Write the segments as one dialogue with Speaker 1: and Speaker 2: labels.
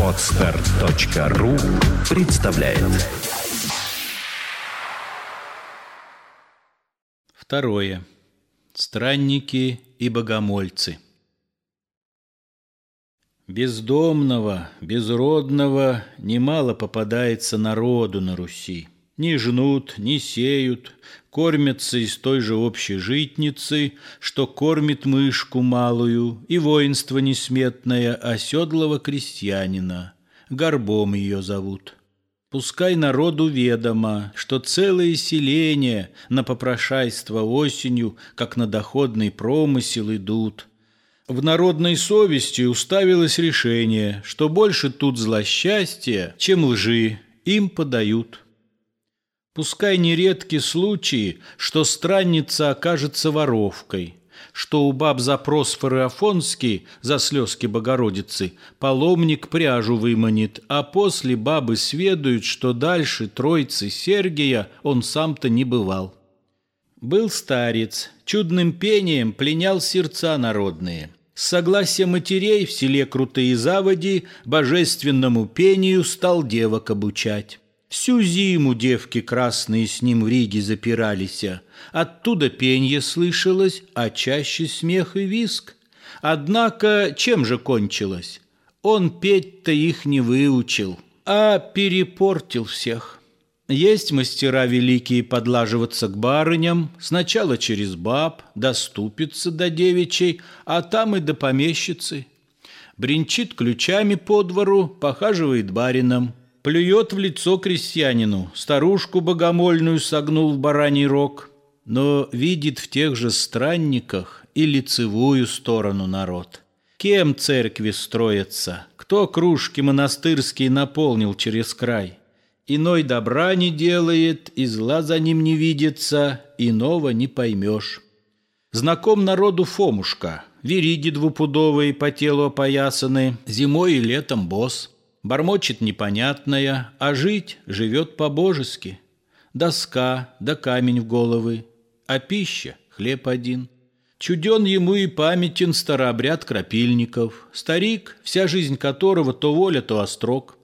Speaker 1: Отстар.ру представляет
Speaker 2: Второе. Странники и богомольцы. Бездомного, безродного немало попадается народу на Руси. Не жнут, не сеют, кормятся из той же общей житницы, что кормит мышку малую, и воинство несметное оседлого крестьянина. Горбом ее зовут. Пускай народу ведомо, что целые селения на попрошайство осенью, как на доходный промысел идут. В народной совести уставилось решение, что больше тут злосчастья, чем лжи, им подают. Пускай нередки случаи, что странница окажется воровкой, что у баб запрос фарафонский за слезки Богородицы паломник пряжу выманит, а после бабы сведают, что дальше тройцы Сергия он сам-то не бывал. Был старец, чудным пением пленял сердца народные. С согласия матерей в селе Крутые Заводи божественному пению стал девок обучать. Всю зиму девки красные с ним в Риге запирались. Оттуда пенье слышалось, а чаще смех и виск. Однако чем же кончилось? Он петь-то их не выучил, а перепортил всех. Есть мастера великие подлаживаться к барыням, сначала через баб, доступиться до девичей, а там и до помещицы. Бринчит ключами по двору, похаживает барином – Плюет в лицо крестьянину, старушку богомольную согнул в бараний рог, но видит в тех же странниках и лицевую сторону народ. Кем церкви строятся, кто кружки монастырские наполнил через край? Иной добра не делает, и зла за ним не видится, иного не поймешь. Знаком народу Фомушка, вериги двупудовые по телу опоясаны, зимой и летом босс. Бормочет непонятное, а жить живет по-божески. Доска да камень в головы, а пища — хлеб один. Чуден ему и памятен старообряд крапильников, старик, вся жизнь которого то воля, то острог.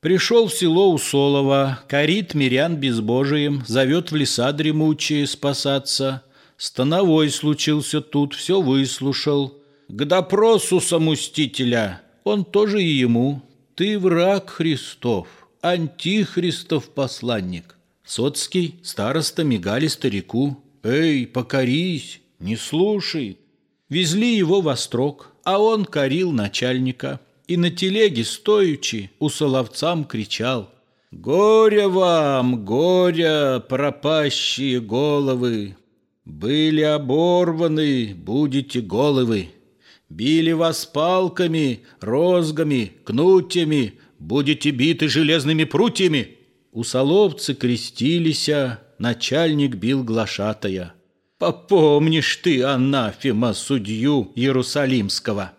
Speaker 2: Пришел в село Усолово, корит мирян безбожием, зовет в леса дремучие спасаться. Становой случился тут, все выслушал. К допросу самустителя он тоже и ему ты враг Христов, антихристов посланник. Соцкий, староста мигали старику. Эй, покорись, не слушай. Везли его во строк, а он корил начальника. И на телеге стоючи у соловцам кричал. «Горе вам, горе, пропащие головы! Были оборваны, будете головы!» Били вас палками, розгами, кнутьями, будете биты железными прутьями. У соловцы крестилися, начальник бил глашатая. Попомнишь ты, анафема, судью Иерусалимского.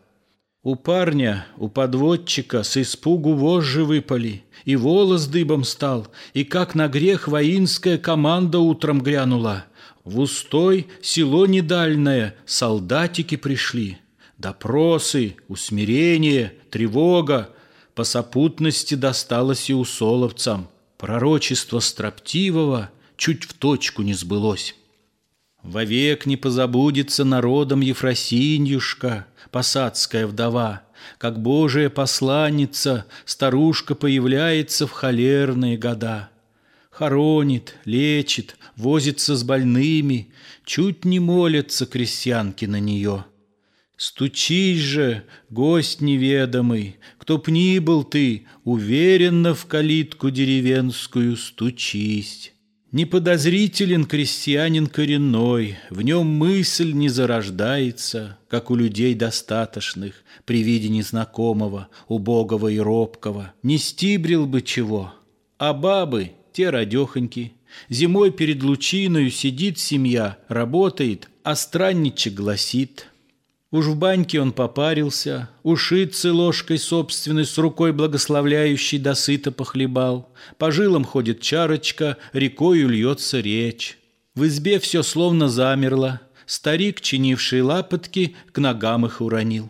Speaker 2: У парня, у подводчика с испугу вожжи выпали, и волос дыбом стал, и как на грех воинская команда утром грянула. В устой село недальное солдатики пришли. Допросы, усмирение, тревога по сопутности досталось и усоловцам. Пророчество строптивого чуть в точку не сбылось. Вовек не позабудется народом Ефросиньюшка, посадская вдова, как Божия посланница, старушка появляется в холерные года. Хоронит, лечит, возится с больными, чуть не молятся крестьянки на нее — Стучись же, гость неведомый, кто б ни был ты, Уверенно в калитку деревенскую стучись. Неподозрителен крестьянин коренной, В нем мысль не зарождается, Как у людей достаточных, При виде незнакомого, убогого и робкого. Не стибрил бы чего, а бабы, те радехоньки, Зимой перед лучиною сидит семья, работает, а странничек гласит — Уж в баньке он попарился, ушицы ложкой собственной с рукой благословляющей досыто похлебал. По жилам ходит чарочка, рекою льется речь. В избе все словно замерло. Старик, чинивший лапотки, к ногам их уронил.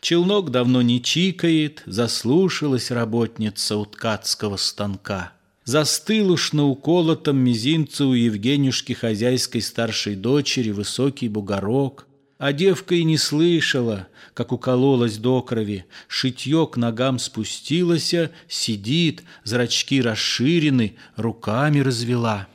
Speaker 2: Челнок давно не чикает, заслушалась работница у ткацкого станка. Застыл уж на уколотом мизинце у Евгенюшки хозяйской старшей дочери высокий бугорок, а девка и не слышала, как укололась до крови, шитье к ногам спустилась, сидит, зрачки расширены, руками развела.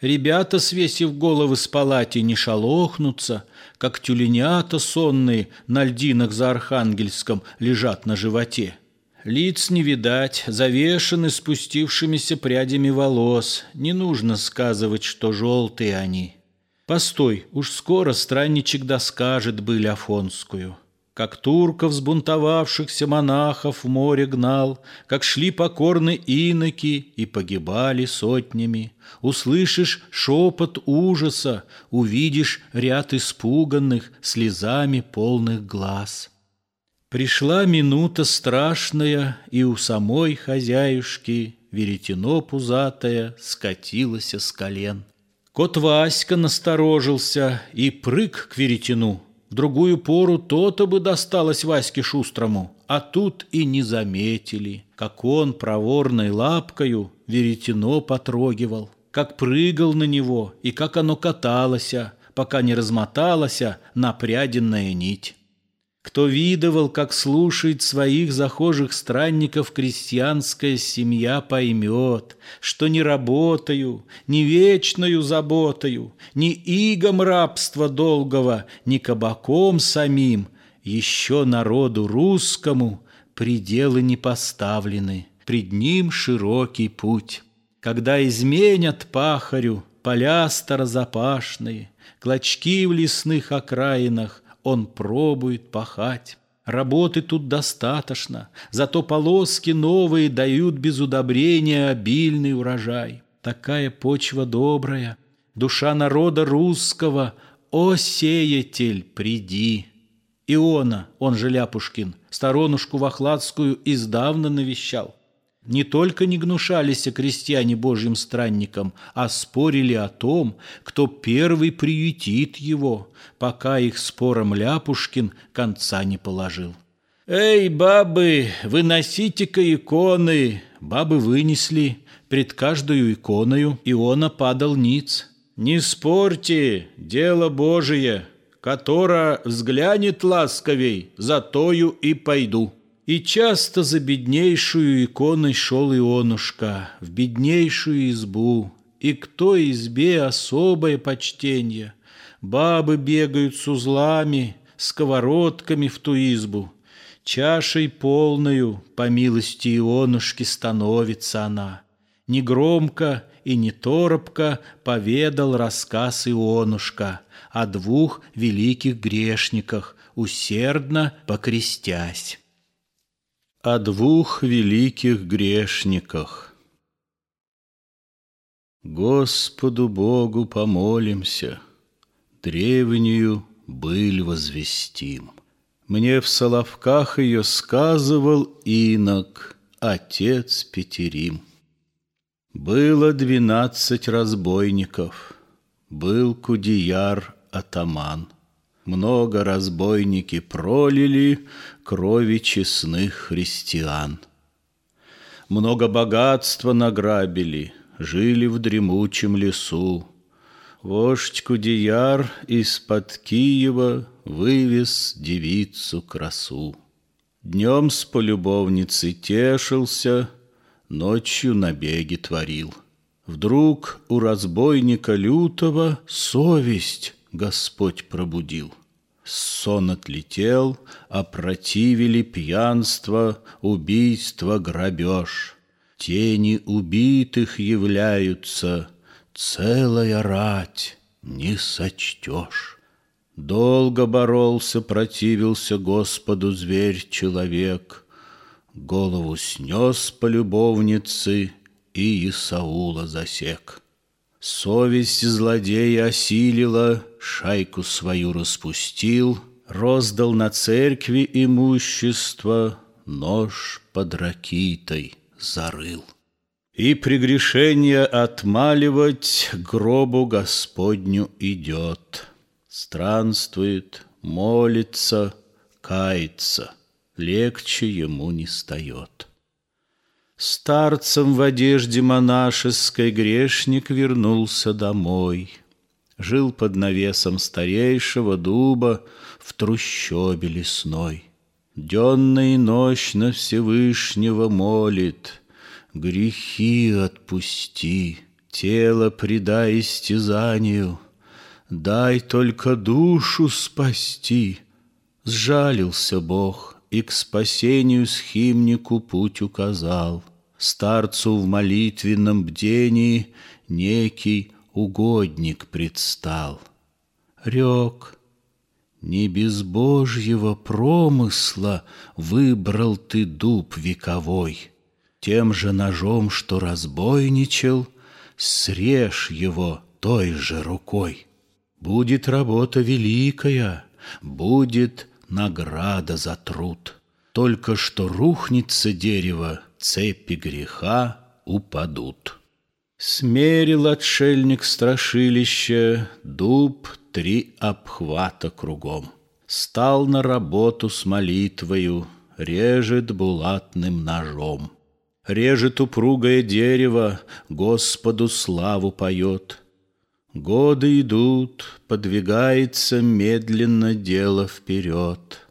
Speaker 2: Ребята, свесив головы с палати, не шалохнутся, как тюленята сонные на льдинах за Архангельском лежат на животе. Лиц не видать, завешены спустившимися прядями волос. Не нужно сказывать, что желтые они. Постой, уж скоро странничек доскажет быль Афонскую. Как турков взбунтовавшихся монахов в море гнал, Как шли покорны иноки и погибали сотнями. Услышишь шепот ужаса, увидишь ряд испуганных Слезами полных глаз. Пришла минута страшная, и у самой хозяюшки Веретено пузатое скатилось с колен. Кот Васька насторожился и прыг к веретену. В другую пору то-то бы досталось Ваське Шустрому, а тут и не заметили, как он проворной лапкою веретено потрогивал, как прыгал на него и как оно каталось, пока не размоталась напряденная нить. Кто видывал, как слушает своих захожих странников крестьянская семья, поймет, что не работаю, не вечною заботою, ни игом рабства долгого, ни кабаком самим, еще народу русскому пределы не поставлены, пред ним широкий путь. Когда изменят пахарю поля старозапашные, клочки в лесных окраинах, он пробует пахать. Работы тут достаточно, зато полоски новые дают без удобрения обильный урожай. Такая почва добрая, душа народа русского, о сеятель, приди. Иона, он же Ляпушкин, сторонушку Вахладскую издавна навещал. Не только не гнушались крестьяне божьим странникам, а спорили о том, кто первый приютит его, пока их спором Ляпушкин конца не положил. «Эй, бабы, выносите-ка иконы!» Бабы вынесли, пред каждую иконою Иона падал ниц. «Не спорьте, дело Божие, которое взглянет ласковей, за тою и пойду». И часто за беднейшую иконой шел Ионушка, в беднейшую избу, и к той избе особое почтение. Бабы бегают с узлами, сковородками в ту избу. Чашей полною, по милости Ионушки, становится она. Негромко и не торопко поведал рассказ Ионушка о двух великих грешниках, усердно покрестясь о двух великих грешниках. Господу Богу помолимся, древнюю быль возвестим. Мне в Соловках ее сказывал инок, отец Петерим. Было двенадцать разбойников, был кудияр атаман — много разбойники пролили крови честных христиан. Много богатства награбили, жили в дремучем лесу. Вождь Кудеяр из-под Киева вывез девицу красу. Днем с полюбовницей тешился, ночью набеги творил. Вдруг у разбойника лютого совесть Господь пробудил. Сон отлетел, опротивили пьянство, убийство, грабеж. Тени убитых являются, целая рать не сочтешь. Долго боролся, противился Господу зверь-человек, Голову снес по любовнице и Исаула засек. Совесть злодея осилила, шайку свою распустил, Роздал на церкви имущество, нож под ракитой зарыл. И прегрешение отмаливать гробу Господню идет. Странствует, молится, кается, легче ему не стает. Старцем в одежде монашеской грешник вернулся домой. Жил под навесом старейшего дуба в трущобе лесной. Денно и ночно Всевышнего молит, Грехи отпусти, тело предай истязанию, Дай только душу спасти. Сжалился Бог и к спасению схимнику путь указал. Старцу в молитвенном бдении некий угодник предстал. Рек, не без Божьего промысла выбрал ты дуб вековой. Тем же ножом, что разбойничал, срежь его той же рукой. Будет работа великая, будет награда за труд. Только что рухнется дерево, цепи греха упадут. Смерил отшельник страшилище, дуб три обхвата кругом. Стал на работу с молитвою, режет булатным ножом. Режет упругое дерево, Господу славу поет. Годы идут, подвигается медленно дело вперед.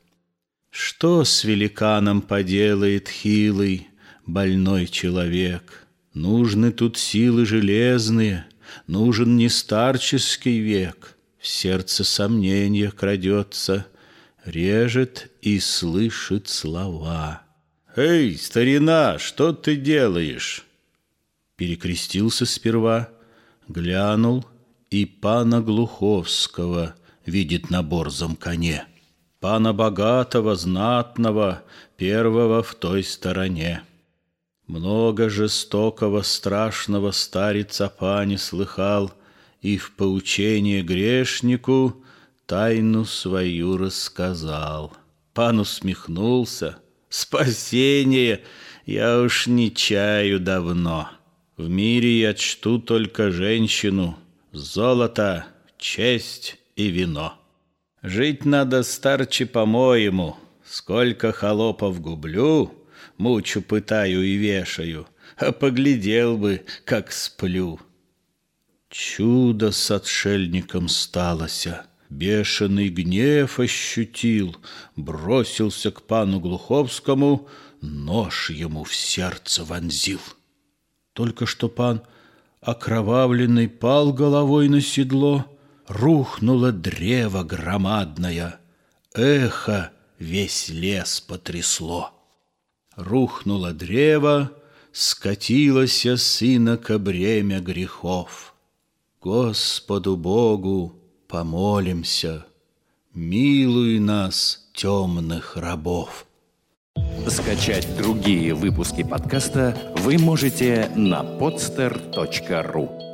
Speaker 2: Что с великаном поделает хилый, больной человек? Нужны тут силы железные, нужен не старческий век. В сердце сомнения крадется, режет и слышит слова. «Эй, старина, что ты делаешь?» Перекрестился сперва, глянул и пана Глуховского видит на борзом коне пана богатого, знатного, первого в той стороне. Много жестокого, страшного старец о пане слыхал и в поучение грешнику тайну свою рассказал. Пан усмехнулся. «Спасение я уж не чаю давно. В мире я чту только женщину, золото, честь и вино». Жить надо старче по-моему. Сколько холопов гублю, мучу, пытаю и вешаю, а поглядел бы, как сплю. Чудо с отшельником сталося. Бешеный гнев ощутил, бросился к пану Глуховскому, нож ему в сердце вонзил. Только что пан окровавленный пал головой на седло — Рухнуло древо громадное, Эхо весь лес потрясло. Рухнуло древо, скатилось сынока бремя грехов. Господу Богу помолимся, Милуй нас, темных рабов.
Speaker 1: Скачать другие выпуски подкаста вы можете на podster.ru